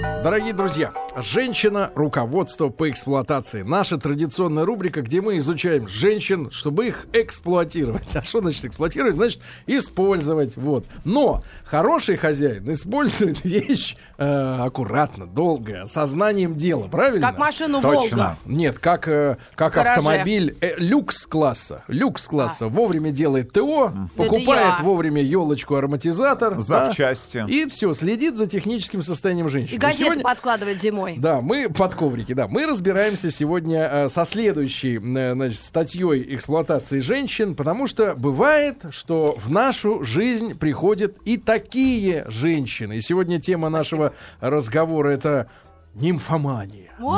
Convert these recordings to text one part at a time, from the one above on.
Дорогие друзья, женщина – руководство по эксплуатации. Наша традиционная рубрика, где мы изучаем женщин, чтобы их эксплуатировать. А что значит эксплуатировать? Значит, использовать. Вот. Но хороший хозяин использует вещь э, аккуратно, долго, сознанием дела. Правильно? Как машину Точно. Волга. Нет, как, э, как гараже. автомобиль э, люкс-класса. Люкс-класса. Вовремя делает ТО, покупает я. вовремя елочку, ароматизатор. да, Запчасти. и все, следит за техническим состоянием женщины. И газеты сегодня- подкладывает зимой. Да, мы под коврики, да. Мы разбираемся сегодня э, со следующей э, значит, статьей эксплуатации женщин, потому что бывает, что в нашу жизнь приходят и такие женщины. И сегодня тема нашего разговора это нимфомания. Вау.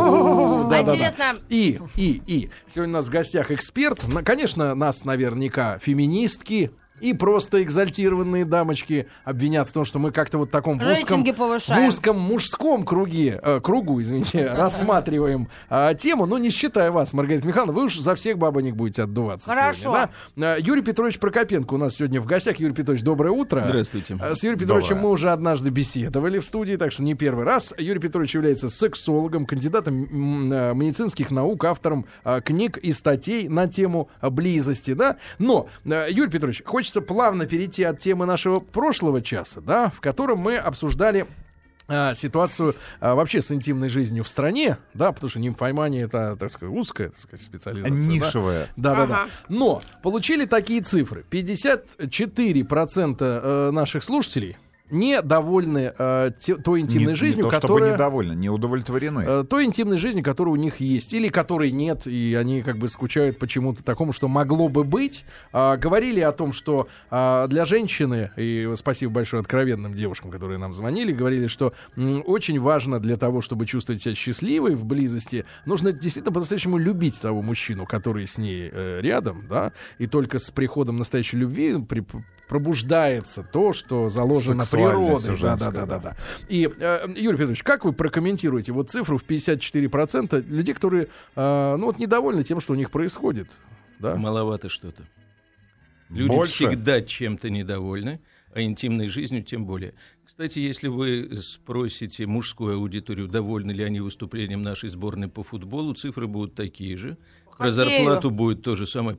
А Да-да-да. интересно, И, и, и. Сегодня у нас в гостях эксперт. Конечно, нас наверняка феминистки и просто экзальтированные дамочки обвинят в том, что мы как-то вот в таком в узком, в узком мужском круге, э, кругу, извините, рассматриваем а, тему, но не считая вас, Маргарита Михайловна, вы уж за всех бабонек будете отдуваться Хорошо. сегодня, да? А, Юрий Петрович Прокопенко у нас сегодня в гостях. Юрий Петрович, доброе утро. Здравствуйте. А, С Юрием Петровичем Доброе. мы уже однажды беседовали в студии, так что не первый раз. Юрий Петрович является сексологом, кандидатом э, медицинских наук, автором книг и статей на тему близости, да. Но, э, Юрий Петрович, хочется плавно перейти от темы нашего прошлого часа, да, в котором мы обсуждали а, ситуацию а, вообще с интимной жизнью в стране, да, потому что нимфомания это, так сказать, узкая, так сказать, специализация. да. Нишевая. Да, да, да. Ага. Но получили такие цифры. 54% э, наших слушателей недовольны э, те- той интимной Не- жизнью, не то, чтобы которая... недовольны, не удовлетворены. э, той интимной жизни, которая у них есть, или которой нет, и они как бы скучают почему-то такому, что могло бы быть. А, говорили о том, что а, для женщины, и спасибо большое откровенным девушкам, которые нам звонили, говорили, что м, очень важно для того, чтобы чувствовать себя счастливой в близости, нужно действительно по-настоящему любить того мужчину, который с ней э, рядом, да, и только с приходом настоящей любви при- пробуждается то, что заложено природой. Да, да, да, да, да. И, э, Юрий Петрович, как вы прокомментируете вот цифру в 54% людей, которые, э, ну вот, недовольны тем, что у них происходит? Да? Маловато что-то. Люди Больше? всегда чем-то недовольны, а интимной жизнью тем более. Кстати, если вы спросите мужскую аудиторию, довольны ли они выступлением нашей сборной по футболу, цифры будут такие же. Про зарплату будет то же самое.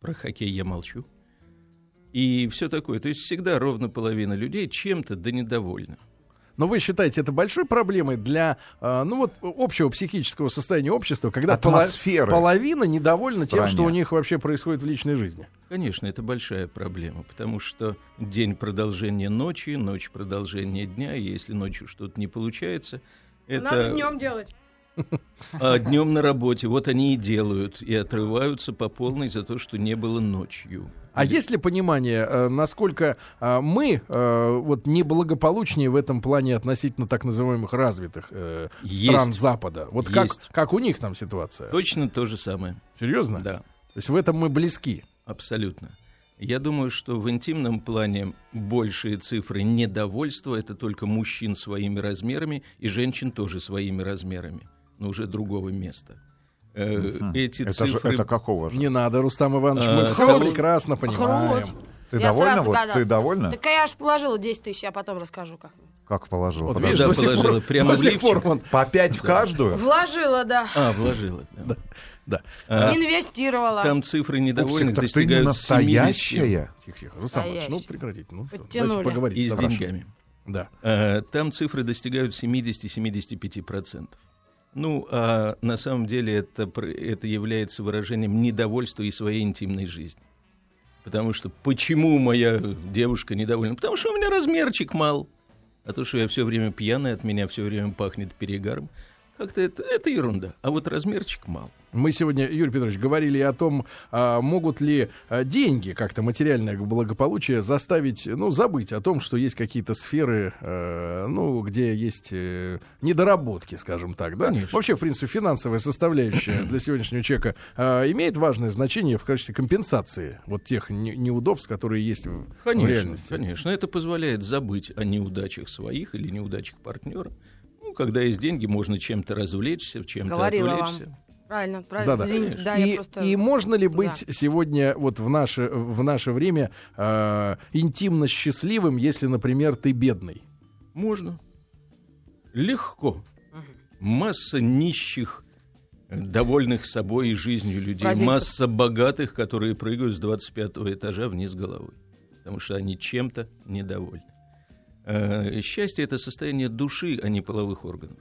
Про хоккей я молчу. И все такое. То есть всегда ровно половина людей чем-то да недовольна. Но вы считаете это большой проблемой для, э, ну вот, общего психического состояния общества, когда пола- Атмосферы половина недовольна тем, что у них вообще происходит в личной жизни? Конечно, это большая проблема, потому что день продолжение ночи, ночь продолжение дня, и если ночью что-то не получается, надо это днем делать. а днем на работе. Вот они и делают, и отрываются по полной за то, что не было ночью. А есть ли понимание, э, насколько э, мы э, вот неблагополучнее в этом плане относительно так называемых развитых э, стран Есть. Запада? Вот как, Есть. как у них там ситуация? Точно то же самое. Серьезно? Да, То есть в этом мы близки. абсолютно. Я думаю, что в интимном плане большие цифры недовольства это только мужчин своими размерами и женщин тоже своими размерами, но уже другого места. Э, Мгм. Эти это, же, цифры это какого же? Не надо, Рустам Иванович, мы А, все того- прекрасно понимаем. Хруст. Ты Я довольна? сразу Вот, ты довольна? Так я аж положила 10 тысяч, а потом расскажу как. Как положил? Вот видишь, Да, до сих положила пор, прямо до в сих лифчик. пор По пять в каждую? Вложила, да. А, вложила. да. Да. А, Инвестировала. Там цифры недовольных Пупсик, так ты не достигают 70 настоящая? Тихо, тихо. Рустам Иванович, ну прекратите. Ну, Подтянули. давайте поговорите. и с деньгами. Да. А, Там цифры достигают 70-75%. Ну, а на самом деле это, это является выражением недовольства и своей интимной жизни. Потому что почему моя девушка недовольна? Потому что у меня размерчик мал. А то, что я все время пьяный, от меня все время пахнет перегаром. Как-то это, это ерунда. А вот размерчик мал. Мы сегодня, Юрий Петрович, говорили о том, а, могут ли а, деньги, как-то материальное благополучие, заставить, ну, забыть о том, что есть какие-то сферы, э, ну, где есть э, недоработки, скажем так, да? Конечно. Вообще, в принципе, финансовая составляющая для сегодняшнего человека а, имеет важное значение в качестве компенсации вот тех не- неудобств, которые есть в, в Конечно, реальности. конечно. Это позволяет забыть о неудачах своих или неудачах партнера. Когда есть деньги, можно чем-то развлечься, чем-то Говорила вам. отвлечься. Правильно, правильно. Да-да. Извините, да, и, я просто... и можно ли Да. быть сегодня вот в наше, в наше время э, интимно счастливым, если, например, ты бедный? Можно. Легко. Масса нищих, довольных собой и жизнью людей. Бразильцев. Масса богатых, которые прыгают с 25 этажа вниз головой. Потому что они чем-то недовольны. Э, Счастье — это состояние души, а не половых органов.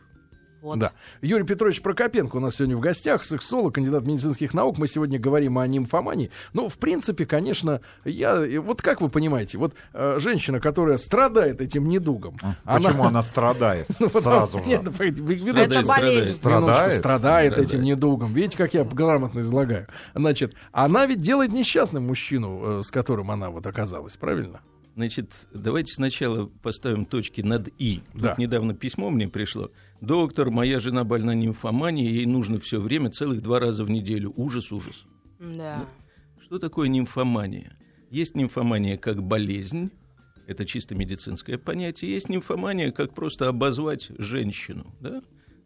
Вот. Да. Юрий Петрович Прокопенко у нас сегодня в гостях, сексолог, кандидат медицинских наук. Мы сегодня говорим о нимфомании. Ну, в принципе, конечно, я... Вот как вы понимаете, вот э, женщина, которая страдает этим недугом... Почему она страдает Ну, сразу же? Нет, Это Страдает, болезнь. Страдает. этим недугом. Видите, как я грамотно излагаю. Значит, она ведь делает несчастным мужчину, э, с которым она вот оказалась, правильно? Значит, давайте сначала поставим точки над «и». Тут Да. недавно письмо мне пришло. «Доктор, моя жена больна нимфоманией, ей нужно все время, целых два раза в неделю. Ужас, ужас». Да. Что такое нимфомания? Есть нимфомания как болезнь, это чисто медицинское понятие. Есть нимфомания как просто обозвать женщину. Да?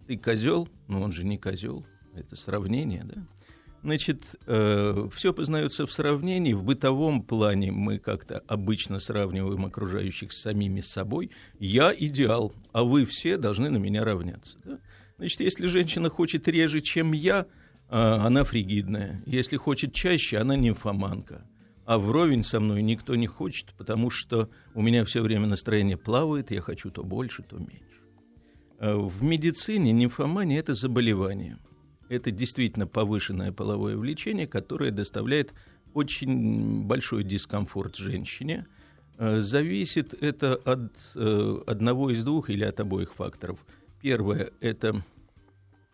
Ты козел, но он же не козел. Это сравнение, да? Значит, все познается в сравнении. В бытовом плане мы как-то обычно сравниваем окружающих с самими собой. Я идеал, а вы все должны на меня равняться. Да? Значит, если женщина хочет реже, чем я, а, она фригидная. Если хочет чаще, она нимфоманка. А вровень со мной никто не хочет, потому что у меня все время настроение плавает, я хочу то больше, то меньше. А В медицине нимфомания – это заболевание. Это действительно повышенное половое влечение, которое доставляет очень большой дискомфорт женщине. Э, Зависит это от э, одного из двух или от обоих факторов. Первое – это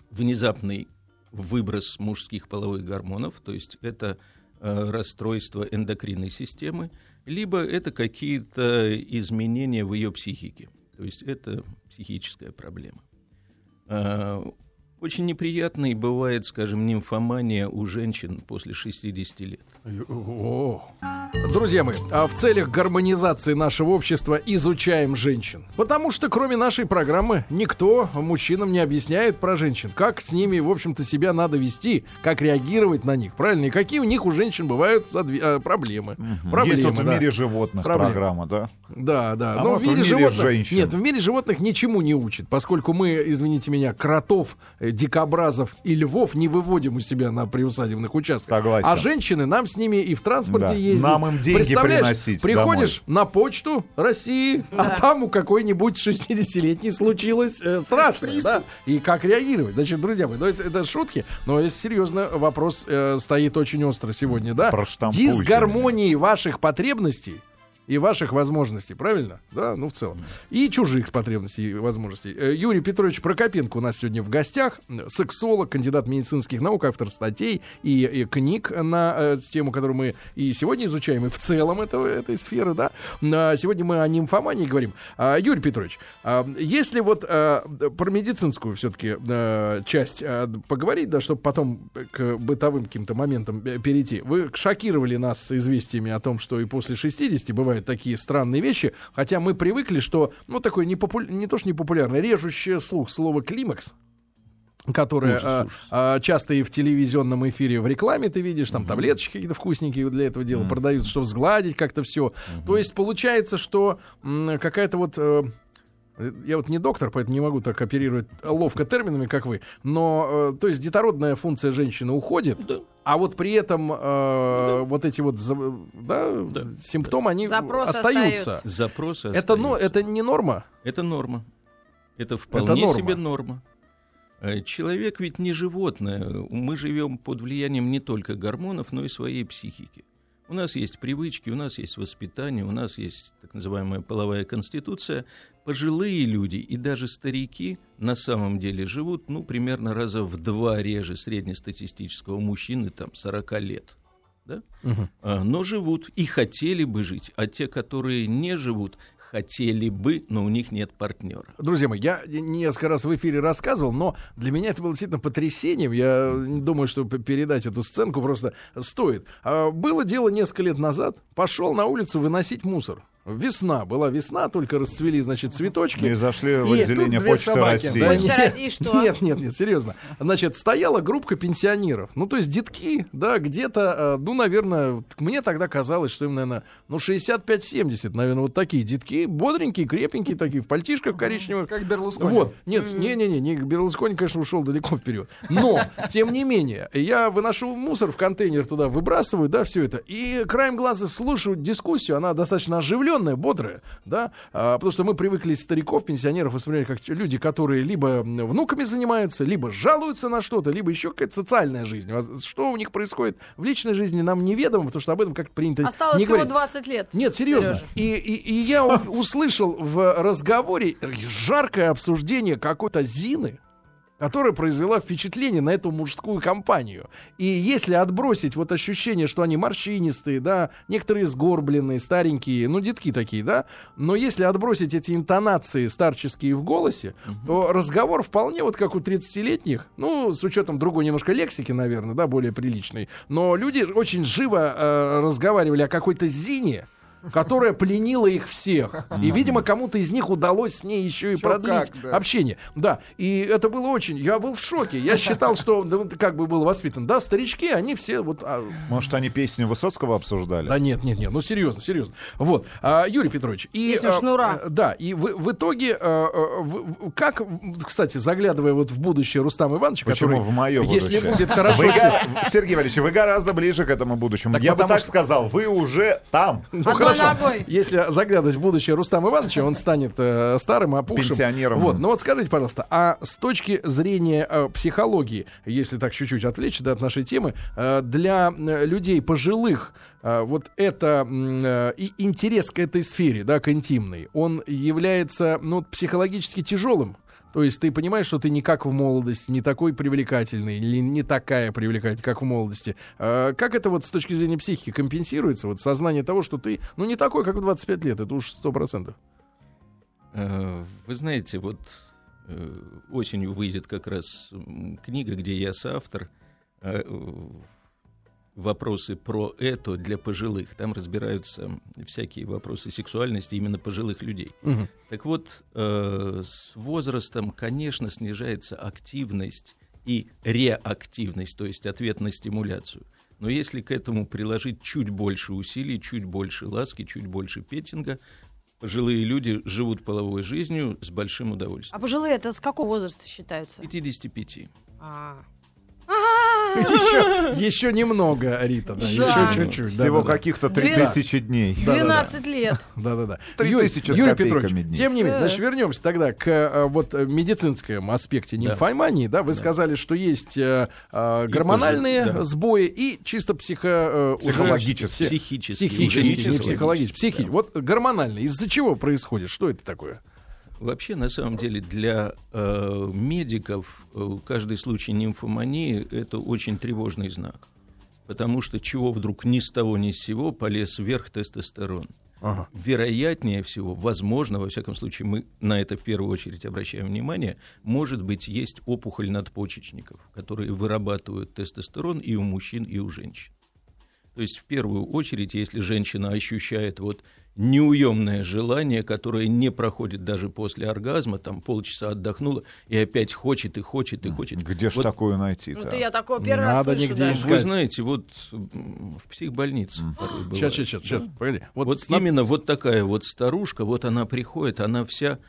внезапный выброс мужских половых гормонов, то есть это э, расстройство эндокринной системы, либо это какие-то изменения в ее психике, то есть это психическая проблема. Э, Очень неприятной бывает, скажем, нимфомания у женщин после 60 лет. О. Друзья мои, а в целях гармонизации нашего общества изучаем женщин. Потому что кроме нашей программы никто мужчинам не объясняет про женщин. Как с ними, в общем-то, себя надо вести, как реагировать на них, правильно? И какие у них у женщин бывают а, проблемы. Проблемы, Есть вот в да. мире животных Проблемы. программа, да? Да, да. А Но вот в мире, в мире животных... женщин. Нет, в мире животных ничему не учат, поскольку мы, извините меня, кротов, э, дикобразов и львов не выводим у себя на приусадебных участках. Согласен. А женщины нам с ними и в транспорте Да. ездить. Нам им деньги Представляешь, приносить приходишь на почту России, а там у какой-нибудь 60-летней случилось э, страшное, да? И как реагировать? Значит, друзья мои, то есть это шутки, но если серьезно, вопрос э, стоит очень остро сегодня, да? Дисгармонии ваших потребностей и ваших возможностей, правильно? Да, ну в целом. И чужих потребностей и возможностей. Э, Юрий Петрович Прокопенко у нас сегодня в гостях. Сексолог, кандидат медицинских наук, автор статей и, и книг на э, тему, которую мы и сегодня изучаем, и в целом этого, этой сферы, да. А Сегодня мы о нимфомании говорим. А, Юрий Петрович, а, если вот а, про медицинскую все-таки часть а, поговорить, да, чтобы потом к бытовым каким-то моментам э, перейти. Вы шокировали нас известиями о том, что и после 60 бывают такие странные вещи, хотя мы привыкли, что, ну, такое не, попу- не то, что не популярное, режущее слух слово «климакс», которое Ужас, а, а, часто и в телевизионном эфире в рекламе ты видишь, там таблеточки какие-то вкусненькие для этого дела продают, чтобы сгладить как-то все. То есть получается, что какая-то вот... я вот не доктор, поэтому не могу так оперировать ловко терминами, как вы. Но, э, то есть, детородная функция женщины уходит, Да. а вот при этом э, вот эти вот да, Да. симптомы, они Запросы остаются. остаются. Запросы Это, ну, остаются. это не норма. Это норма. Это вполне норма. себе норма. Э, Человек ведь не животное. Мы живем под влиянием не только гормонов, но и своей психики. У нас есть привычки, у нас есть воспитание, у нас есть так называемая половая конституция. Пожилые люди и даже старики на самом деле живут, ну, примерно раза в два реже среднестатистического мужчины, там, 40 лет. Да? А, но живут и хотели бы жить, а те, которые не живут, хотели бы, но у них нет партнера. Друзья мои, я несколько раз в эфире рассказывал, но для меня это было действительно потрясением. Я думаю, что передать эту сценку просто стоит. А, Было дело несколько лет назад. Пошел на улицу выносить мусор. Весна, была весна, только расцвели, значит, цветочки. И зашли в отделение Почты собаки, России. да, нет, России, и что? Нет, нет, нет, серьезно. Значит, стояла группа пенсионеров. Ну, то есть детки, да, где-то, э, ну, наверное, мне тогда казалось, что им, наверное, ну, 65-70, наверное, вот такие детки, бодренькие, крепенькие такие, в пальтишках коричневых. Как Берлускони. Вот, нет, не-не-не, не Берлускони, конечно, ушел далеко вперед. Но, тем не менее, я выношу мусор в контейнер туда, выбрасываю, да, все это. И краем глаза слушаю дискуссию, она достаточно оживленная, бодрая, да, а, потому что мы привыкли стариков, пенсионеров воспринимать как люди, которые либо внуками занимаются, либо жалуются на что-то, либо еще какая-то социальная жизнь. Воз- Что у них происходит в личной жизни, нам неведомо, потому что об этом как-то принято Осталось не всего говорить. 20 лет. Нет, серьезно. Сережа. И, и, и я услышал в разговоре жаркое обсуждение какой-то Зины, которая произвела впечатление на эту мужскую компанию. И если отбросить вот ощущение, что они морщинистые, да, некоторые сгорбленные, старенькие, ну, детки такие, да, но если отбросить эти интонации старческие в голосе, то разговор вполне вот как у 30-летних, ну, с учетом другой немножко лексики, наверное, да, более приличной, но люди очень живо э, разговаривали о какой-то Зине, которая пленила их всех. И, видимо, кому-то из них удалось с ней еще и продлить общение. Да, и это было очень... Я был в шоке. Я считал, что вот как бы был воспитан. Да, старички, они все вот... а, Может, они песню Высоцкого обсуждали? да нет, нет, нет, ну серьезно, серьезно. Вот, а, Юрий Петрович. И, Песню а, «Шнура». а, Да, и в, в итоге, как, кстати, заглядывая вот в будущее Рустама Ивановича, Почему который, в мое если будущее? будет хорошо... Вы Сергей Валерьевич, вы гораздо ближе к этому будущему. Так Я бы так что- сказал, вы уже там. Ну, хорошо. ногой. Если заглядывать в будущее Рустама Ивановича, он станет э, старым, опухшим. Пенсионером. Вот, ну вот скажите, пожалуйста, а с точки зрения э, психологии, если так чуть-чуть отвлечься да, от нашей темы, э, для э, людей пожилых э, вот это э, и интерес к этой сфере, да, к интимной, он является, ну, психологически тяжелым. То есть ты понимаешь, что ты не как в молодости, не такой привлекательный, или не такая привлекательная, как в молодости. А как это вот с точки зрения психики компенсируется? Вот сознание того, что ты, ну, не такой, как в 25 лет, это уж сто процентов. Э, Вы знаете, вот э, осенью выйдет как раз книга, где я соавтор. Вопросы про это для пожилых. Там разбираются всякие вопросы сексуальности именно пожилых людей. Так вот, э, с возрастом, конечно, снижается активность и реактивность, то есть ответ на стимуляцию. Но если к этому приложить чуть больше усилий, чуть больше ласки, чуть больше петинга, пожилые люди живут половой жизнью с большим А удовольствием. пожилые это с какого возраста считаются? 55. А. Еще, еще немного, Рита, да, Да. еще чуть-чуть. Всего каких-то Две- 3000 дней. 12 лет. Да, да, да. Три Юрий- Петрович, дней. тем не менее, значит, вернемся тогда к э, вот э, медицинскому аспекте нимфомании. Да, вы сказали, что есть э, И гормональные сбои и чисто психо, э, Психологические. Психические. Психические, не психологические. Вот гормональные. Из-за чего происходит? Что это такое? Вообще, на самом деле, для э, медиков э, каждый случай нимфомании – это очень тревожный знак. Потому что чего вдруг ни с того ни с сего полез вверх тестостерон. Ага. Вероятнее всего, возможно, во всяком случае, мы на это в первую очередь обращаем внимание, может быть, есть опухоль надпочечников, которые вырабатывают тестостерон и у мужчин, и у женщин. То есть, в первую очередь, если женщина ощущает вот неуемное желание, которое не проходит даже после оргазма, там полчаса отдохнула и опять хочет и хочет и хочет. Где ж Вот такую Ну, найти-то? ты я такое Не первый раз надо слышу нигде даже. искать. Вы знаете, вот в психбольнице порой бывает. Сейчас, сейчас, сейчас, сейчас. Погоди. Вот, Вот, сна- именно вот такая вот старушка, вот она приходит, она вся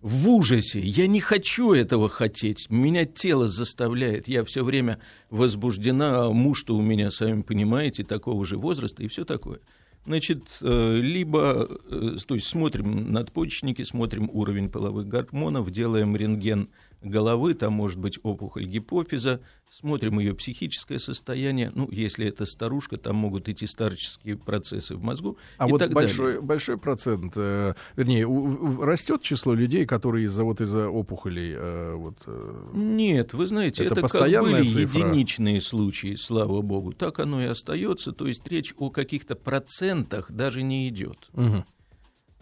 в ужасе. Я не хочу этого хотеть. Меня тело заставляет. Я все время возбуждена. А муж-то у меня, сами понимаете, такого же возраста и все такое. Значит, э, либо, э, то есть смотрим надпочечники, смотрим уровень половых гормонов, делаем рентген головы, там может быть опухоль гипофиза, смотрим ее психическое состояние. Ну, если это старушка, там могут идти старческие процессы в мозгу. А вот так большой, далее. большой процент, э, вернее, у- растет число людей, которые из-за вот из-за опухолей э, вот, э, Нет, вы знаете, Это это, как постоянная были цифра? единичные случаи, слава богу. Так оно и остается. То есть речь о каких-то процентах даже не идет. мгм,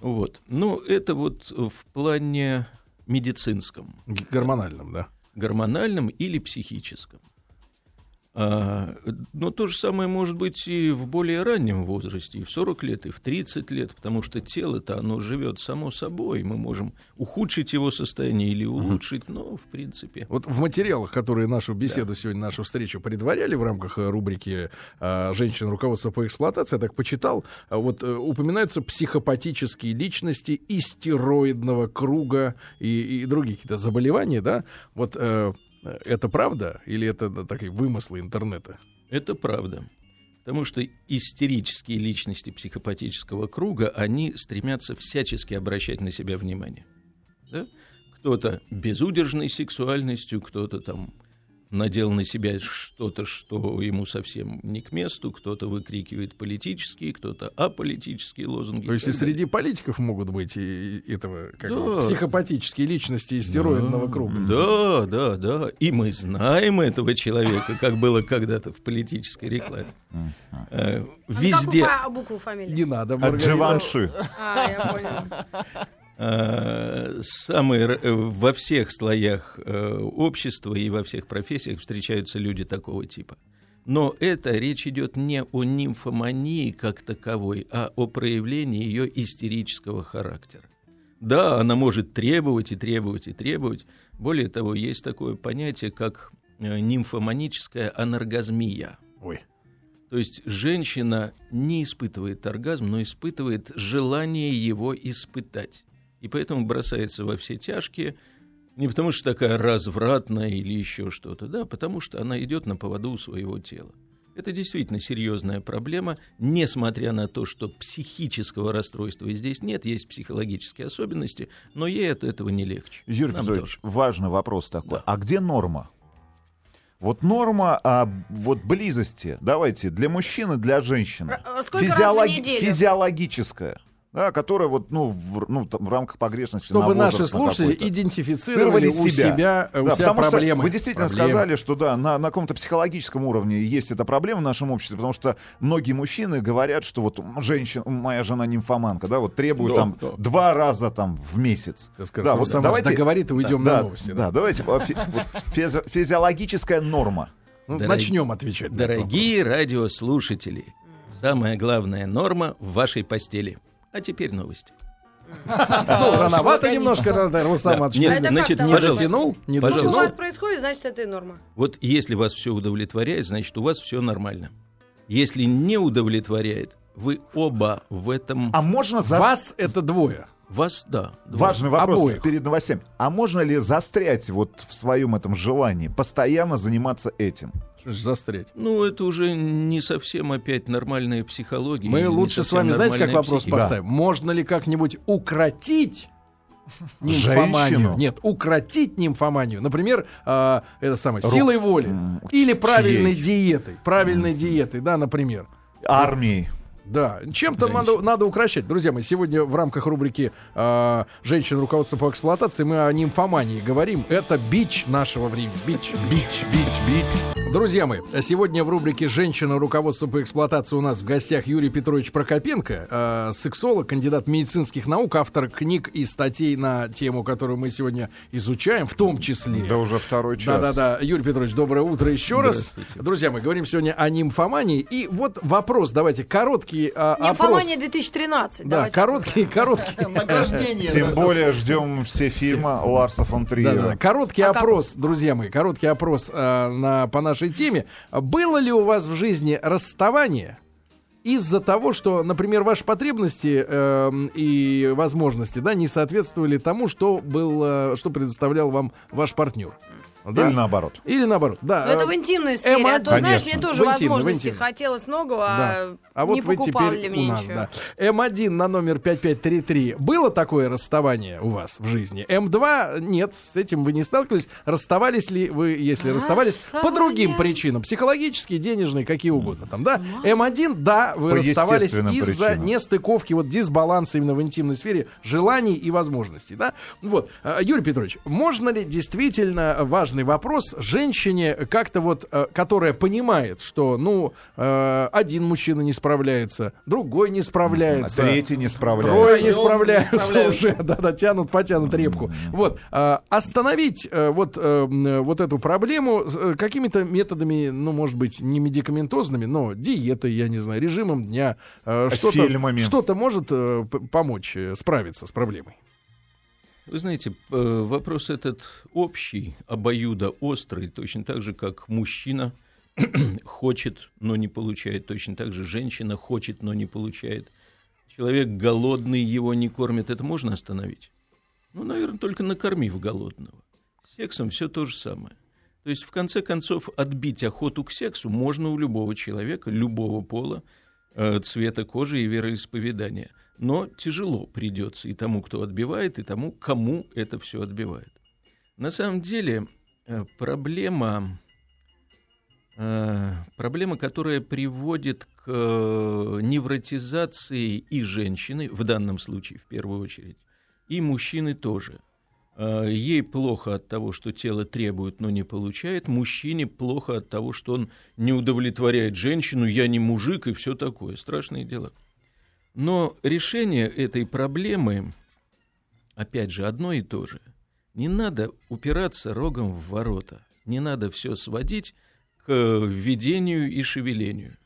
Вот. Но это вот в плане медицинском, г- гормональным, да. гормональном или психическом. А, но то же самое может быть и в более раннем возрасте, и в 40 лет, и в 30 лет, потому что тело-то оно живет само собой. Мы можем ухудшить его состояние или улучшить, но в принципе. Вот в материалах, которые нашу беседу сегодня, нашу встречу предваряли в рамках э, рубрики э, «Женщин. Руководство по эксплуатации», я так почитал, э, вот упоминаются психопатические личности и стероидного круга и, и другие какие-то заболевания, да? Вот это правда или это да, такие вымыслы интернета? Это правда. Потому что истерические личности психопатического круга, они стремятся всячески обращать на себя внимание. Да? Кто-то безудержной сексуальностью, кто-то там надел на себя что-то, что ему совсем не к месту, кто-то выкрикивает политические, кто-то аполитические лозунги. То есть и среди политиков могут быть и, и этого как Да. его, психопатические личности из стероидного круга. Да, да, да. И мы знаем этого человека, как было когда-то в политической рекламе. Э, А Везде. букву фамилии? Не надо, От. Дживанши. А, я понял. Э, самые, э, во всех слоях э, общества и во всех профессиях встречаются люди такого типа. Но это речь идет не о нимфомании как таковой, а о проявлении ее истерического характера. Да, она может требовать и требовать и требовать. Более того, есть такое понятие, как нимфоманическая анаргазмия. Ой. То есть женщина не испытывает оргазм, но испытывает желание его испытать. И поэтому бросается во все тяжкие, не потому что такая развратная или еще что-то, да, потому что она идет на поводу у своего тела. Это действительно серьезная проблема, несмотря на то, что психического расстройства здесь нет, есть психологические особенности, но ей от этого не легче. Юрий Нам Петрович, тоже. важный вопрос такой. Да. А где норма? Вот норма а, вот близости, давайте, для мужчины, для женщины. Сколько раз в Физиологи- неделю? Физиологическая. Да, которая вот, ну, в, ну, там, в рамках погрешности Чтобы на наши на слушатели какой-то. идентифицировали у себя, э, у Да, себя потому проблемы. Что вы действительно Проблемы. сказали, что да, на, на каком-то психологическом уровне есть эта проблема в нашем обществе, потому что многие мужчины говорят, что вот женщина, моя жена нимфоманка, да, вот требует Да, там да. два раза там в месяц. Скажу, вот Рустам Иванович договорит, и уйдем да, на новости, Да, да. давайте а, вот физи- физиологическая норма. Ну, Дорог- Начнем отвечать. на Дорогие радиослушатели, самая главная норма в вашей постели. А теперь новости. вопрос. Ну, рановато немножко, Рустам. Нет, значит? Не дотянул, не. Если у дотянул. вас происходит, значит, это и норма. Вот если вас все удовлетворяет, значит, у вас все нормально. Если не удовлетворяет, вы оба в этом... А можно за... Вас это двое. Вас, да. двое. Важный вопрос Обоих. перед новостями. А можно ли застрять вот в своем этом желании, постоянно заниматься этим? Застрять? Ну, это уже не совсем опять нормальная психология. Мы лучше с вами, знаете, как вопрос психика. поставим? Можно ли как-нибудь укротить нимфоманию? Женщину? Нет, укротить нимфоманию. Например, а, это самое, Ру- силой воли. М, Или правильной чьей? диетой. Правильной диетой, да, например. Армии. Да, чем-то надо, надо укращать. Друзья мои, сегодня в рамках рубрики э, «Женщин. Руководство по эксплуатации» мы о нимфомании говорим. Это бич нашего времени. Бич. Бич, бич, бич. Друзья мои, сегодня в рубрике «Женщина. Руководство по эксплуатации» у нас в гостях Юрий Петрович Прокопенко, э, сексолог, кандидат медицинских наук, автор книг и статей на тему, которую мы сегодня изучаем, в том числе. Да уже второй час. Да-да-да. Юрий Петрович, доброе утро еще раз. Друзья, мы говорим сегодня о нимфомании. И вот вопрос, давайте, короткий а, опрос. Нимфомания 2013. Да, короткий, короткий. Награждение. Тем более ждем все фильмы Ларса фон Триера. Короткий А опрос, друзья мои, короткий опрос э, на, по нашей теме. Было ли у вас в жизни расставание из-за того, что, например, ваши потребности эм, и возможности да, не соответствовали тому, что, был, э, что предоставлял вам ваш партнер? Да? Или наоборот. Или наоборот, да. Но это э, в интимной сфере. М1, а то, знаешь, конечно. мне тоже В интимной, в возможностей интимной. хотелось много, Да. а, А вот не теперь мне у нас, ничего. да. М1 на номер 5533. Было такое расставание у вас в жизни? М2 нет, с этим вы не сталкивались. Расставались ли вы, если расставались, по Расставание. другим причинам? Психологические, денежные, какие угодно там, да? М1, да, вы По расставались из-за нестыковки, вот дисбаланса именно в интимной сфере желаний и возможностей, да? Вот. А, Юрий Петрович, можно ли действительно, важный важный вопрос женщине, как-то вот, э, которая понимает, что, ну, э, один мужчина не справляется, другой не А справляется. третий не справляется. Трое не справляются уже, да-да, тянут, потянут репку. Вот, а, остановить э, вот, э, вот эту проблему с, э, какими-то методами, ну, может быть, не медикаментозными, но диетой, я не знаю, режимом дня, э, что-то, что-то может э, помочь э, справиться с проблемой. Вы знаете, э, вопрос этот общий, обоюдо острый, точно так же, как мужчина хочет, но не получает, точно так же женщина хочет, но не получает. Человек голодный, его не кормят, это можно остановить? Ну, наверное, только накормив голодного. С сексом все то же самое. То есть, в конце концов, отбить охоту к сексу можно у любого человека, любого пола, э, цвета кожи и вероисповедания. Но тяжело придется и тому, кто отбивает, и тому, кому это все отбивает. На самом деле э, проблема, э, проблема, которая приводит к э, невротизации и женщины, в данном случае в первую очередь, и мужчины тоже. Ей плохо от того, что тело требует, но не получает. Мужчине плохо от того, что он не удовлетворяет женщину, я не мужик и все такое. Страшные дела. Но решение этой проблемы, опять же, одно и то же. Не надо упираться рогом в ворота. Не надо все сводить к введению и шевелению.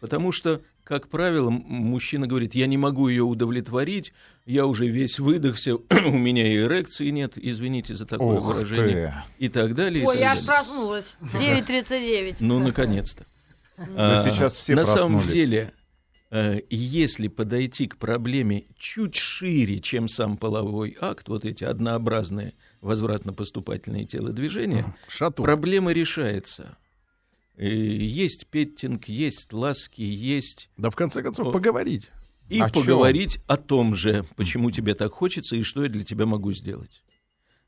Потому что, как правило, мужчина говорит, я не могу ее удовлетворить, я уже весь выдохся, у меня и эрекции нет, извините за такое Ух выражение, ты. и так далее. и Ой, так я аж проснулась. 9.39. Ну, наконец-то. Да сейчас все На самом деле, э, если подойти к проблеме чуть шире, чем сам половой акт, вот эти однообразные возвратно-поступательные телодвижения, Шатун. проблема решается. Э, Есть петтинг, есть ласки, есть Да в конце концов поговорить. и О поговорить о том же, почему тебе так хочется и что я для тебя могу сделать.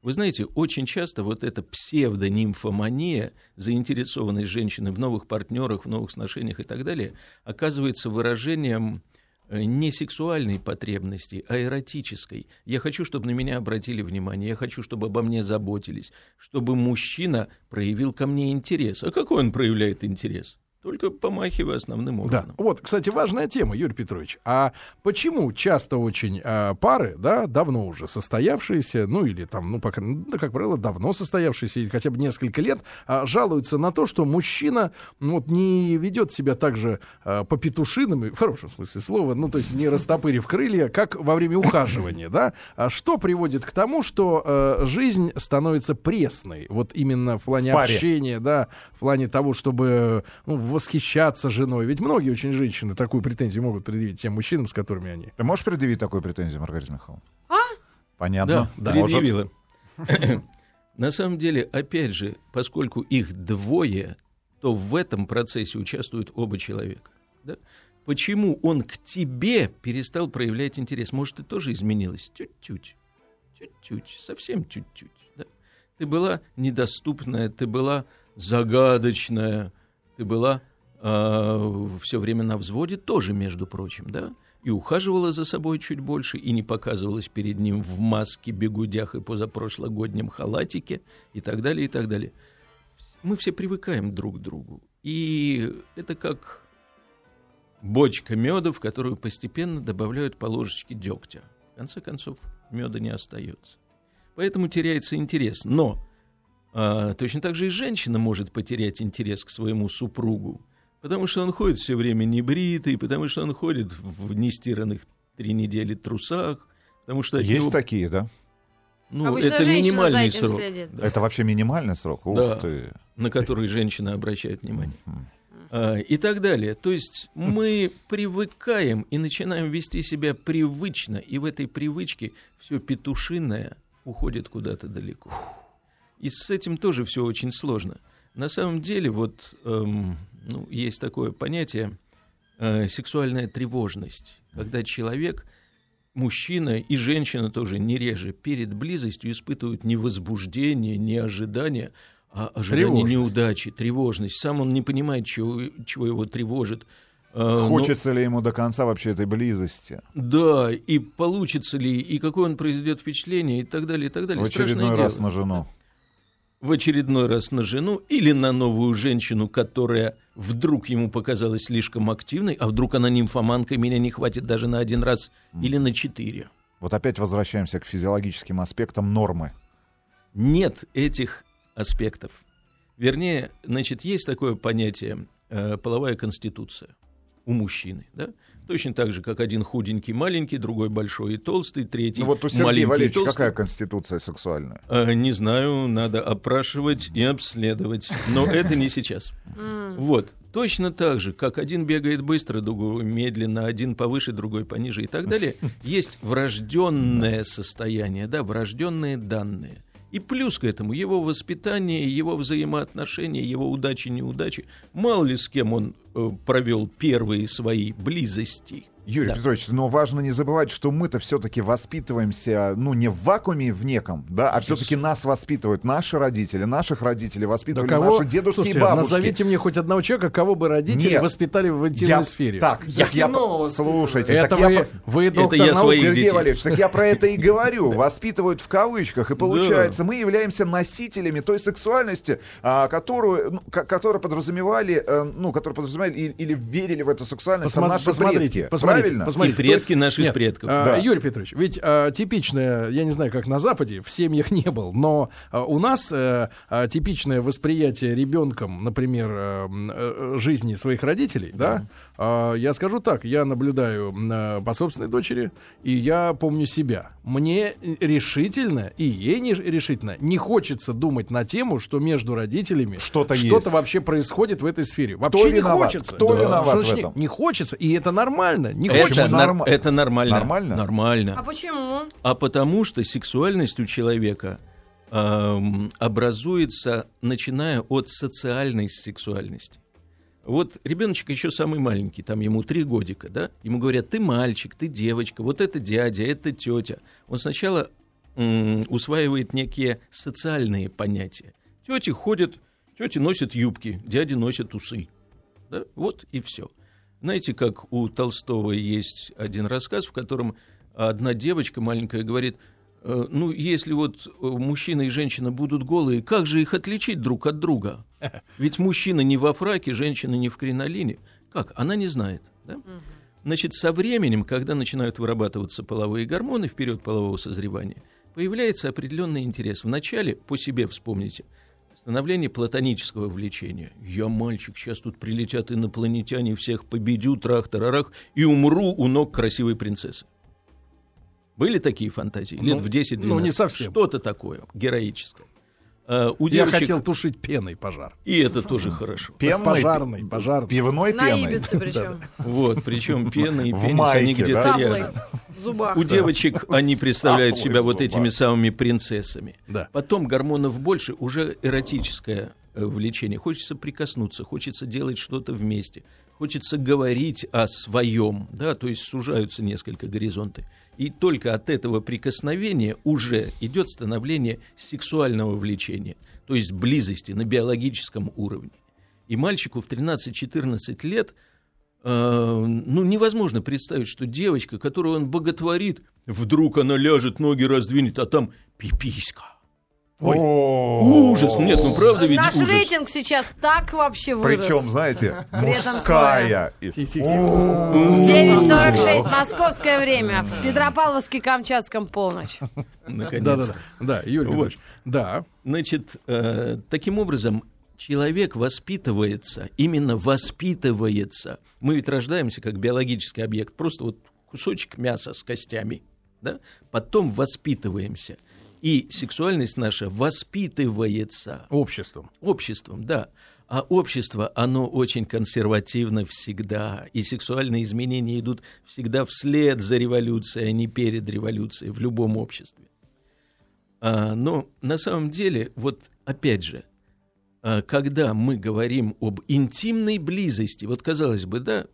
Вы знаете, очень часто вот эта псевдонимфомания, заинтересованность женщины в новых партнерах, в новых сношениях и так далее, оказывается выражением э, не сексуальной потребности, а эротической. Я хочу, чтобы на меня обратили внимание, я хочу, чтобы обо мне заботились, чтобы мужчина проявил ко мне интерес. А какой он проявляет интерес? Только помахивая основным Да. органом. Вот, кстати, важная тема, Юрий Петрович. А почему часто очень а, пары, да, давно уже состоявшиеся, ну или там, ну, пока, ну, да, как правило, давно состоявшиеся, или хотя бы несколько лет, а, жалуются на то, что мужчина ну, вот, не ведет себя так же а, по петушинам, в хорошем смысле слова, ну, то есть не растопырив крылья, как во время ухаживания, да? А что приводит к тому, что а, жизнь становится пресной, вот именно в плане В общения, да, в плане того, чтобы ну, восхищаться женой. Ведь многие очень женщины такую претензию могут предъявить тем мужчинам, с которыми они. Ты можешь предъявить такую претензию, Маргарита Михайловна? А? Понятно. Да, Может. предъявила. На самом деле, опять же, поскольку их двое, то в этом процессе участвуют оба человека. да? Почему он к тебе перестал проявлять интерес? Может, ты тоже изменилась? Чуть-чуть. Чуть-чуть. Совсем чуть-чуть. да? Ты была недоступная, ты была загадочная, ты была все время на взводе, тоже, между прочим, да? И ухаживала за собой чуть больше, и не показывалась перед ним в маске, бегудях и позапрошлогоднем халатике, и так далее, и так далее. Мы все привыкаем друг к другу. И это как бочка меда, в которую постепенно добавляют по ложечке дегтя. В конце концов, меда не остается. Поэтому теряется интерес. Но а, точно так же и женщина может потерять интерес к своему супругу, потому что он ходит все время небритый, потому что он ходит в нестиранных три недели трусах, потому что Есть него- такие, да? ну, Обычно это минимальный этим срок, следит. да, Это вообще минимальный срок? Ух Да. ты. на который женщина обращает внимание. А, и так далее. То есть мы привыкаем и начинаем вести себя привычно, и в этой привычке все петушиное уходит куда-то далеко. И с этим тоже все очень сложно. На самом деле, вот эм, ну, есть такое понятие э, сексуальная тревожность, когда человек, мужчина и женщина тоже не реже перед близостью испытывают не возбуждение, не ожидание, а ожидание неудачи, тревожность. Сам он не понимает, чего, чего его тревожит. Э, но- Хочется ли ему до конца вообще этой близости? да, и получится ли, и какое он произведет впечатление, и так далее, и так далее. В Страшное очередной дело. раз на жену. В очередной раз на жену или на новую женщину, которая вдруг ему показалась слишком активной, а вдруг она нимфоманка, и меня не хватит даже на один раз или на четыре. Вот опять возвращаемся к физиологическим аспектам нормы. Нет этих аспектов. Вернее, значит, есть такое понятие э, половая конституция у мужчины, да? Точно так же, как один худенький маленький, другой большой и толстый, третий Ну вот у Сергея маленький и Валерьевича толстый. какая конституция сексуальная? Э, не знаю, надо опрашивать и обследовать, но это не сейчас. Вот, точно так же, как один бегает быстро, другой медленно, один повыше, другой пониже и так далее, есть врожденное состояние, да, врожденные данные. И плюс к этому его воспитание, его взаимоотношения, его удачи, неудачи. Мало ли с кем он э, провел первые свои близости. Юрий Да. Петрович, но важно не забывать, что мы-то все-таки воспитываемся, ну, не в вакууме в неком, да, а все-таки нас воспитывают наши родители, наших родителей Да воспитывали кого? наши дедушки Слушайте, и бабушки. назовите мне хоть одного человека, кого бы родители Нет. воспитали в интимной Я- сфере. Так, Я так я, слушайте, это так вы, я, вы Это я наук. своих Сергей детей. Валерьевич, так я про это и говорю. Воспитывают в кавычках. И получается, мы являемся носителями той сексуальности, а, которую, ну, ко- которую подразумевали, э, ну, которую подразумевали или верили в эту сексуальность Посма- наши предки. посмотрите, Правильно? посмотрите. И предки наших Нет, предков. а, Да. Юрий Петрович, ведь а, типичное, я не знаю, как на Западе, в семьях не был, но а, у нас э, а, типичное восприятие ребенком, например, э, жизни своих родителей, да, а, я скажу так, я наблюдаю м, по собственной дочери, и я помню себя. Мне решительно, и ей не решительно, не хочется думать на тему, что между родителями Что-то есть. что-то вообще происходит в этой сфере. Вообще не виноват? хочется. Кто виноват Что в этом? Не, не хочется, и это нормально. Не Это, хочется. Нар- это нормально. Нормально? Нормально. А почему? А потому что сексуальность у человека образуется, начиная от социальной сексуальности. Вот ребеночек еще самый маленький, там ему три годика, да? Ему говорят, ты мальчик, ты девочка, вот это дядя, это тетя. Он сначала м, усваивает некие социальные понятия. Тети ходят, тети носят юбки, дяди носят усы. Да? Вот и все. Знаете, как у Толстого есть один рассказ, в котором одна девочка маленькая говорит, «Э, ну, если вот э, мужчина и женщина будут голые, как же их отличить друг от друга? Ведь мужчина не во фраке, женщина не в кринолине. Как? Она не знает. Да? Значит, со временем, когда начинают вырабатываться половые гормоны в период полового созревания, появляется определенный интерес. Вначале, по себе вспомните, становление платонического влечения. Я мальчик, сейчас тут прилетят инопланетяне, всех победю, трах-тарарах, и умру у ног красивой принцессы. Были такие фантазии? Лет Ну, в 10-12? ну, не совсем. Что-то такое героическое. А, у Я девочек... хотел тушить пеной пожар. И это тоже хорошо. Пенной, Пожарный, пожарный. пивной На пеной. Ибице причем. Вот, причем пена и пенис, они где-то рядом. зубах. У девочек они представляют себя вот этими самыми принцессами. Да. Потом гормонов больше, уже эротическое э, влечение. Хочется прикоснуться, хочется делать что-то вместе, хочется говорить о своем, да, то есть сужаются несколько горизонты. И только от этого прикосновения уже идет становление сексуального влечения, то есть близости на биологическом уровне. И мальчику в 13-14 лет э, ну, невозможно представить, что девочка, которую он боготворит, вдруг она ляжет, ноги раздвинет, а там пиписька. Ой. Ужас! Нет, ну правда ведь Наш ужас. рейтинг сейчас так вообще вырос. Причем, знаете, мужская. И- Тихо-тихо-тихо. О, 9.46, московское время. В Петропавловске-Камчатском полночь. Наконец-то. Да, Юрий Вот. Петрович. Да. Значит, э, таким образом, человек воспитывается, именно воспитывается. Мы ведь рождаемся как биологический объект, просто вот кусочек мяса с костями, да? Потом воспитываемся. И сексуальность наша воспитывается Обществом. обществом, да. А общество, оно очень консервативно всегда. И сексуальные изменения идут всегда вслед за революцией, а не перед революцией в любом обществе. А, но на самом деле, вот опять же, а, когда мы говорим об интимной близости, вот казалось бы, да,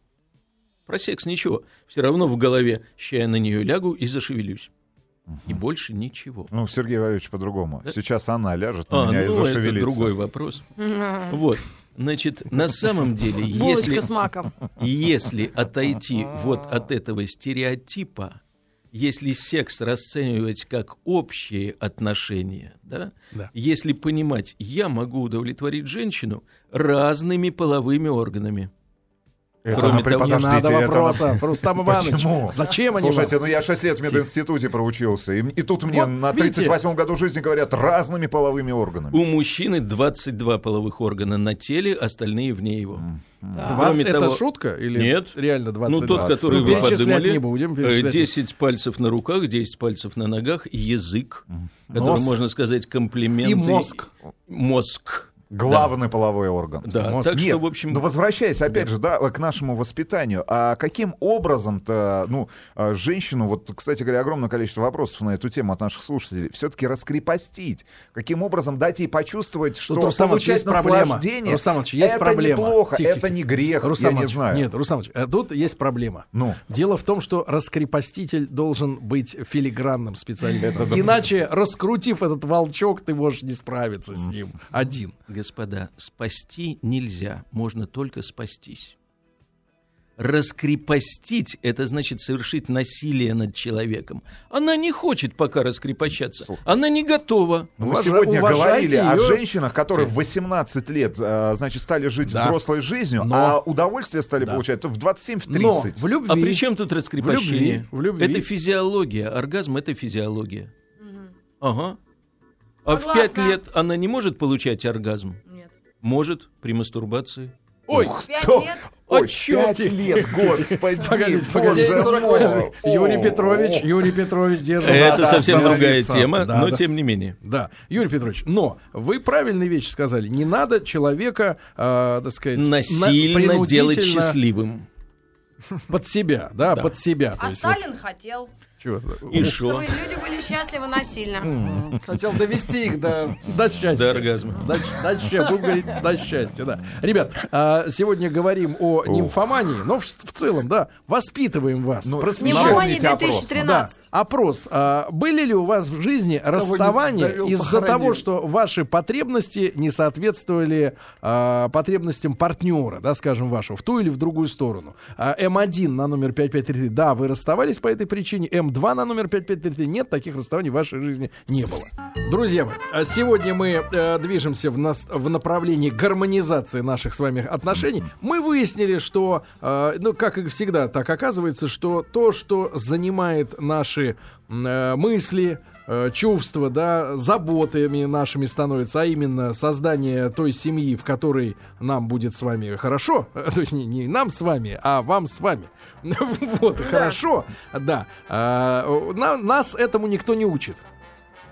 про секс ничего, все равно в голове, ща я на нее лягу и зашевелюсь. И больше ничего. Ну, Сергей Валерьевич по-другому. Сейчас она ляжет А, на меня и ну, это зашевелится. другой вопрос. Вот. Значит, на самом деле, если, с маком. если отойти вот от этого стереотипа, если секс расценивать как общие отношения, да, Да. если понимать, я могу удовлетворить женщину разными половыми органами. Это Кроме на- того, Не надо это вопросов, Рустам Иванович. Почему? Зачем они Слушайте, ну я 6 лет в мединституте проучился, и, и тут мне Вот, на видите? 38-м году жизни говорят разными половыми органами. У мужчины 22 половых органа на теле, остальные вне его. Да. 20 Кроме это того- шутка или Нет. реально 20? Ну, тот, который вы перечислять подумали, не будем. э, перечислять не 10 пальцев на руках, 10 пальцев на ногах, язык, который, Нос. можно сказать, комплименты. И мозг. Мозг. Главный половой орган. Да, Мозг. так Нет, что, в общем... но возвращаясь, опять же, да, к нашему воспитанию, а каким образом-то, ну, а, женщину, вот, кстати говоря, огромное количество вопросов на эту тему от наших слушателей, все-таки раскрепостить? Каким образом дать ей почувствовать, что Тут, Иванович, получать есть проблема. наслаждение, Иванович, есть это проблема. неплохо, Тихо, это тихо. не грех, Рустам я не знаю. Нет, Рустам Иванович, э, тут есть проблема. Ну. Дело в том, что раскрепоститель должен быть филигранным специалистом. Это да. Иначе, раскрутив этот волчок, ты можешь не справиться с ним один. Господа, спасти нельзя, можно только спастись. Раскрепостить – это значит совершить насилие над человеком. Она не хочет пока раскрепощаться, она не готова. Ну, Мы Уважа- сегодня говорили о её. женщинах, которые в 18 лет, э, значит, стали жить Да. взрослой жизнью, Но- а удовольствие стали Да. получать в 27-30. Но в любви... А при чем тут раскрепощение? В любви, в любви. Это физиология. Оргазм – это физиология. Ага. А в пять лет она не может получать оргазм? Нет. Может при мастурбации. Ой, Пять Кто? лет? Ой, чёрт. пять лет, господи, Погодите, погодите. боже 48. мой. Юрий Петрович. Юрий Петрович держит. Это совсем другая тема, Да, но да. тем не менее. Да, Юрий Петрович, но вы правильные вещи сказали. Не надо человека, э, так сказать, на- Насильно делать счастливым. Под себя, да, Да. под себя. А есть вот Сталин хотел, чего- И чтобы что? люди были счастливы насильно. Хотел довести их до, до счастья. До оргазма. До, до счастья, будем говорить, до счастья, да. Ребят, а, сегодня говорим о нимфомании, но в, в целом, да, воспитываем вас. Ну, опрос. 2013. Да, опрос. А, были ли у вас в жизни расставания из-за того, что ваши потребности не соответствовали а, потребностям партнера, да, скажем, вашего, в ту или в другую сторону? А, М1 на номер 5533, да, вы расставались по этой причине. М2 на номер 5533, нет, таких расставаний в вашей жизни не было. Друзья мои, а сегодня мы э, движемся в, нас, в направлении гармонизации наших с вами отношений. Мы выяснили, что, э, ну, как и всегда, так оказывается, что то, что занимает наши э, мысли, э, чувства, да, заботами нашими становится, а именно создание той семьи, в которой нам будет с вами хорошо, то есть не, не нам с вами, а вам с вами. Вот, хорошо, да. А, на- Нас этому никто не учит.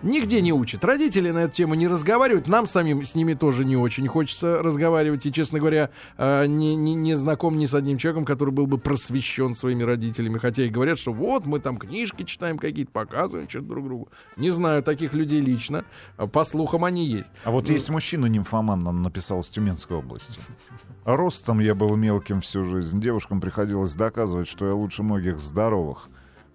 Нигде не учат. Родители на эту тему не разговаривают. Нам самим с ними тоже не очень хочется разговаривать. И, честно говоря, э, не, не, не знаком ни с одним человеком, который был бы просвещен своими родителями. Хотя и говорят, что вот мы там книжки читаем какие-то, показываем что-то друг другу. Не знаю таких людей лично. А По слухам они есть. А вот есть мужчина-нимфоман, нам написал с Тюменской области. Ростом я был мелким всю жизнь. Девушкам приходилось доказывать, что я лучше многих здоровых.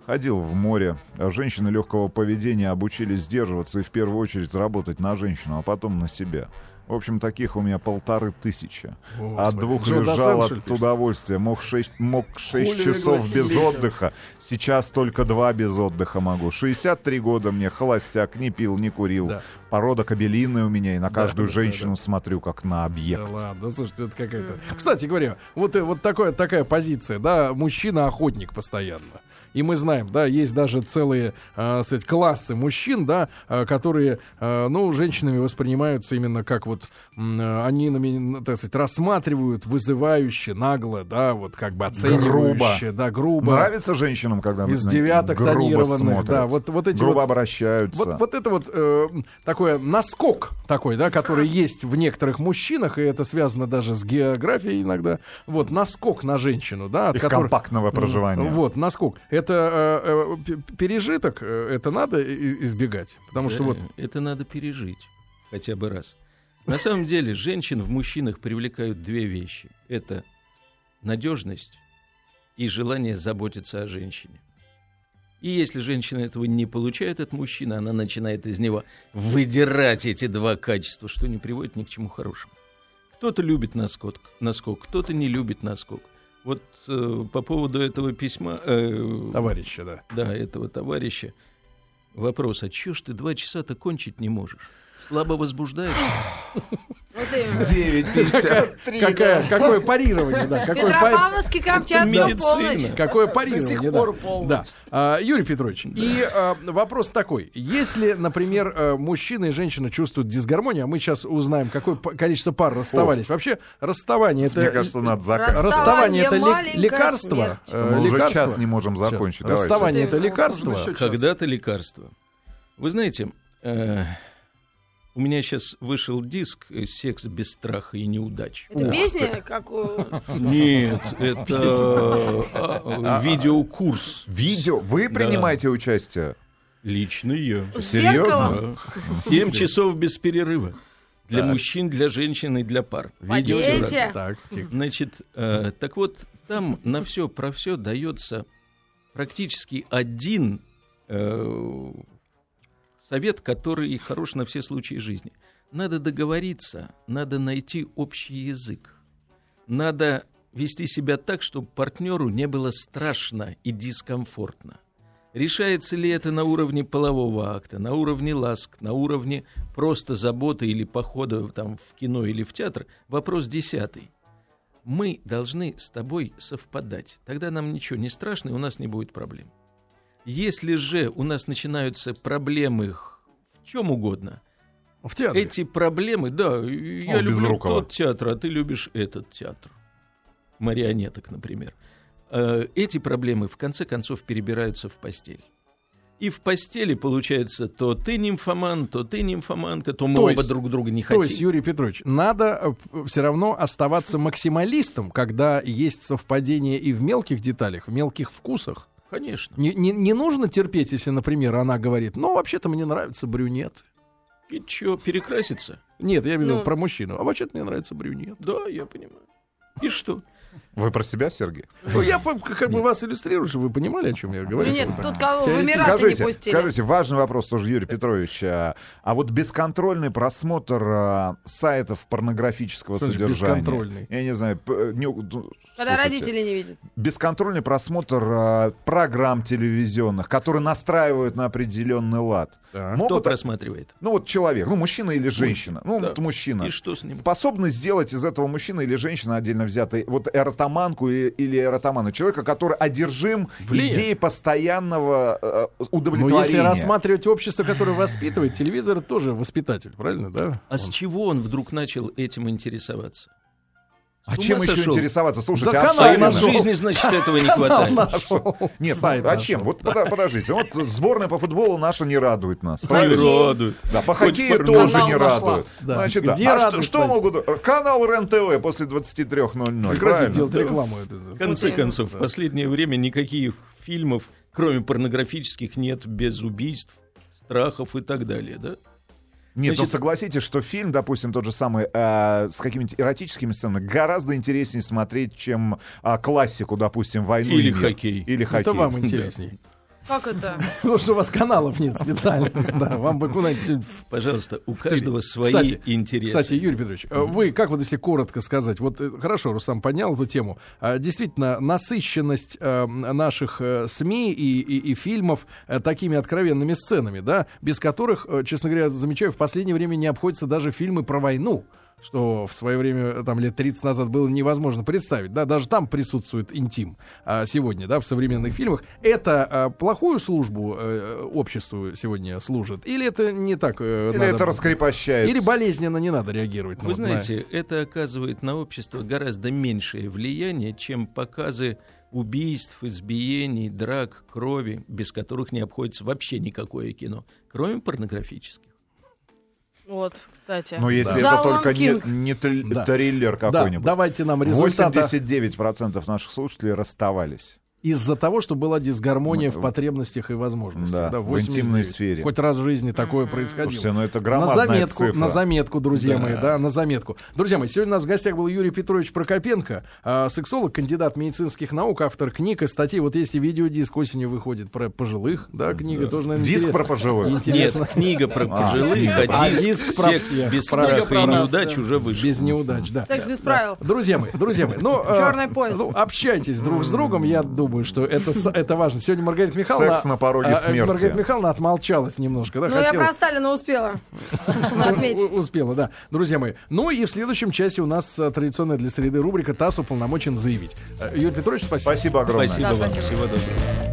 Ходил в море. Женщины легкого поведения обучились сдерживаться и в первую очередь работать на женщину, а потом на себя. В общем, таких у меня полторы тысячи. От Господи. двух Джо лежал от пишет? удовольствия. Мог шесть, мог шесть часов без месяц. отдыха. Сейчас только два без отдыха могу. 63 года мне, холостяк, не пил, не курил. Да. Порода кабелиная у меня, и на каждую да, женщину да, смотрю как на объект. Да ладно, слушайте, это какая-то... Кстати говоря, вот, э, вот такое, такая позиция, да, мужчина-охотник постоянно. И мы знаем, да, есть даже целые, э, сказать, классы мужчин, да, э, которые, э, ну, женщинами воспринимаются именно как вот э, они, нами, так сказать, рассматривают вызывающе, нагло, да, вот как бы оценивающе, да, грубо. Нравится женщинам, когда Из на- девяток грубо тонированных, смотрят, да, вот- вот эти грубо вот- обращаются. Вот, вот это вот э, такое наскок такой, да, который есть в некоторых мужчинах, и это связано даже с географией иногда. Вот наскок на женщину, да, от Их которой- компактного проживания. Вот наскок. Это э, э, п- пережиток, э, это надо избегать, потому что Да, вот Это надо пережить хотя бы раз. На самом деле женщин в мужчинах привлекают две вещи. Это надежность и желание заботиться о женщине. И если женщина этого не получает от мужчины, она начинает из него выдирать эти два качества, что не приводит ни к чему хорошему. Кто-то любит наскок, наскок кто-то не любит наскок. Вот э, по поводу этого письма, э, Товарища, да. да, этого товарища, вопрос, а чё ж ты два часа-то кончить не можешь? Слабо возбуждаешься? Вот именно. 9.53. Какая, какое парирование, да. Какое, па- Петропавловский, Камчатский, медицина. полночь. какое До парирование, сих да. Да. А, Юрий Петрович, и а, вопрос такой. Если, например, а, мужчина и женщина чувствуют дисгармонию, а мы сейчас узнаем, какое количество пар расставались. Вообще, расставание это... Мне кажется, надо заказ. Расставание Расставание это лекарство. смерть. э, Мы уже час не можем закончить. Давай, Расставание сейчас. это лекарство. Когда-то лекарство. Вы знаете, э, у меня сейчас вышел диск «Секс без страха и неудач». Это песня, как у... Нет, это а, видеокурс. Видео. Вы принимаете участие? Лично я. Серьезно? Семь часов без перерыва. Для Так. мужчин, для женщин и для пар. Видео. Так, тихо. Значит, э, так вот, там на все про все дается практически один э, совет, который хорош на все случаи жизни. Надо договориться, надо найти общий язык. Надо вести себя так, чтобы партнеру не было страшно и дискомфортно. Решается ли это на уровне полового акта, на уровне ласк, на уровне просто заботы или похода там, в кино или в театр? Вопрос десятый. Мы должны с тобой совпадать. Тогда нам ничего не страшно, и у нас не будет проблем. Если же у нас начинаются проблемы в чем угодно, В театре. эти проблемы, да, я О, люблю Безрукова. тот театр, а ты любишь этот театр. Марионеток, например. Э, Эти проблемы в конце концов перебираются в постель. И в постели получается то ты нимфоман, то ты нимфоманка, то мы То оба есть- друг друга не То хотим. есть, Юрий Петрович, надо все равно оставаться максималистом, когда есть совпадение и в мелких деталях, в мелких вкусах. Конечно. Не, не, не нужно терпеть, если, например, она говорит, ну, вообще-то мне нравится брюнет. И что, перекраситься? Нет, я имею в виду Ну. про мужчину. А вообще-то мне нравится брюнет. Да, я понимаю. И что? Вы про себя, Сергей? Ну, я как бы вас иллюстрирую, чтобы вы понимали, о чем я говорю. Нет, тут кого в. Эмираты не пустили. скажите, важный вопрос тоже, Юрий Петрович. А, а вот бесконтрольный просмотр а, сайтов порнографического содержания. бесконтрольный? Я не знаю. Когда родители не видят. Бесконтрольный просмотр а, программ телевизионных, которые настраивают на определенный лад. Кто Могут, просматривает? ну вот человек, ну мужчина или женщина, ну вот мужчина. И что с ним? способны сделать из этого мужчины или женщины отдельно взятой вот эротоманку и- или эротомана. Человека, который одержим Влияние. идеей постоянного э, Ну, удовлетворения. если рассматривать общество, которое воспитывает, телевизор тоже воспитатель, правильно, да? А с чего он вдруг начал этим интересоваться? А С ума чем еще сошел? интересоваться? Слушайте, Да а канал А особенно- жизни, значит, этого не хватает. Нет, ну, Сайт а нашел. чем? Вот подождите, вот сборная по футболу наша не радует нас. Не радует. Да, по Хоть хоккею тоже не радует. Да. Значит, да. А что, могут... Канал РЕН-ТВ после 23.00. Прекратить делать рекламу. это- В конце концов, в последнее время никаких фильмов, кроме порнографических, нет без убийств, страхов и так далее, да? Нет, Значит- ну согласитесь, что фильм, допустим, тот же самый, э, с какими-нибудь эротическими сценами, гораздо интереснее смотреть, чем а, классику, допустим, «Войну Или и мир». хоккей. Или хоккей. Это вам интересней. Как это? Потому что у вас каналов нет специально. Да, вам бы куда-нибудь... Пожалуйста, у каждого свои Кстати, интересы. Кстати, Юрий Петрович, э, вы, как вот если коротко сказать, вот э, хорошо, Рустам поднял эту тему, А, действительно, насыщенность э, наших СМИ и, и- и фильмов такими откровенными сценами, да, без которых, честно говоря, замечаю, в последнее время не обходятся даже фильмы про войну что в свое время, там, лет 30 назад было невозможно представить, да, даже там присутствует интим а, сегодня, да, в современных фильмах. Это а, плохую службу э, обществу сегодня служит? Или это не так э, Или надо- это раскрепощает. или болезненно не надо реагировать. на Вы на- знаете, это оказывает на общество гораздо меньшее влияние, чем показы убийств, избиений, драк, крови, без которых не обходится вообще никакое кино, кроме порнографических. Вот, кстати. Но если Да. это только не, не трил- Да. триллер Да, какой-нибудь. давайте нам результаты. 89% наших слушателей расставались. Из-за того, что была дисгармония в потребностях и возможностях. Да, в 89. интимной сфере. Хоть раз в жизни такое происходило. Слушайте, ну это на заметку, цифра. на заметку, друзья Да. мои, да, на заметку. Друзья мои, сегодня у нас в гостях был Юрий Петрович Прокопенко, а, сексолог, кандидат медицинских наук, автор книг и статей. Вот есть и видеодиск осенью выходит про пожилых, да, книга тоже, наверное, Диск интерес- про пожилых. Нет, интересно. книга про пожилых, А, а диск, диск про секс всех, без про страха всех. и неудач да. уже вышел. Без неудач, да. Секс без правил. Друзья мои, друзья мои, ну, э, пояс. ну, общайтесь друг с другом, я думаю, что это, это важно. Сегодня Маргарита Михайловна... Секс на пороге а, смерти. Маргарита Михайловна отмолчалась немножко, да, Ну, я хотела- про Сталина успела Успела, да. Друзья мои. Ну и в следующем часе у нас э, традиционная для среды рубрика «ТАСС уполномочен заявить». Э, Юрий Петрович, спасибо. Спасибо огромное. Спасибо вам. Всего доброго.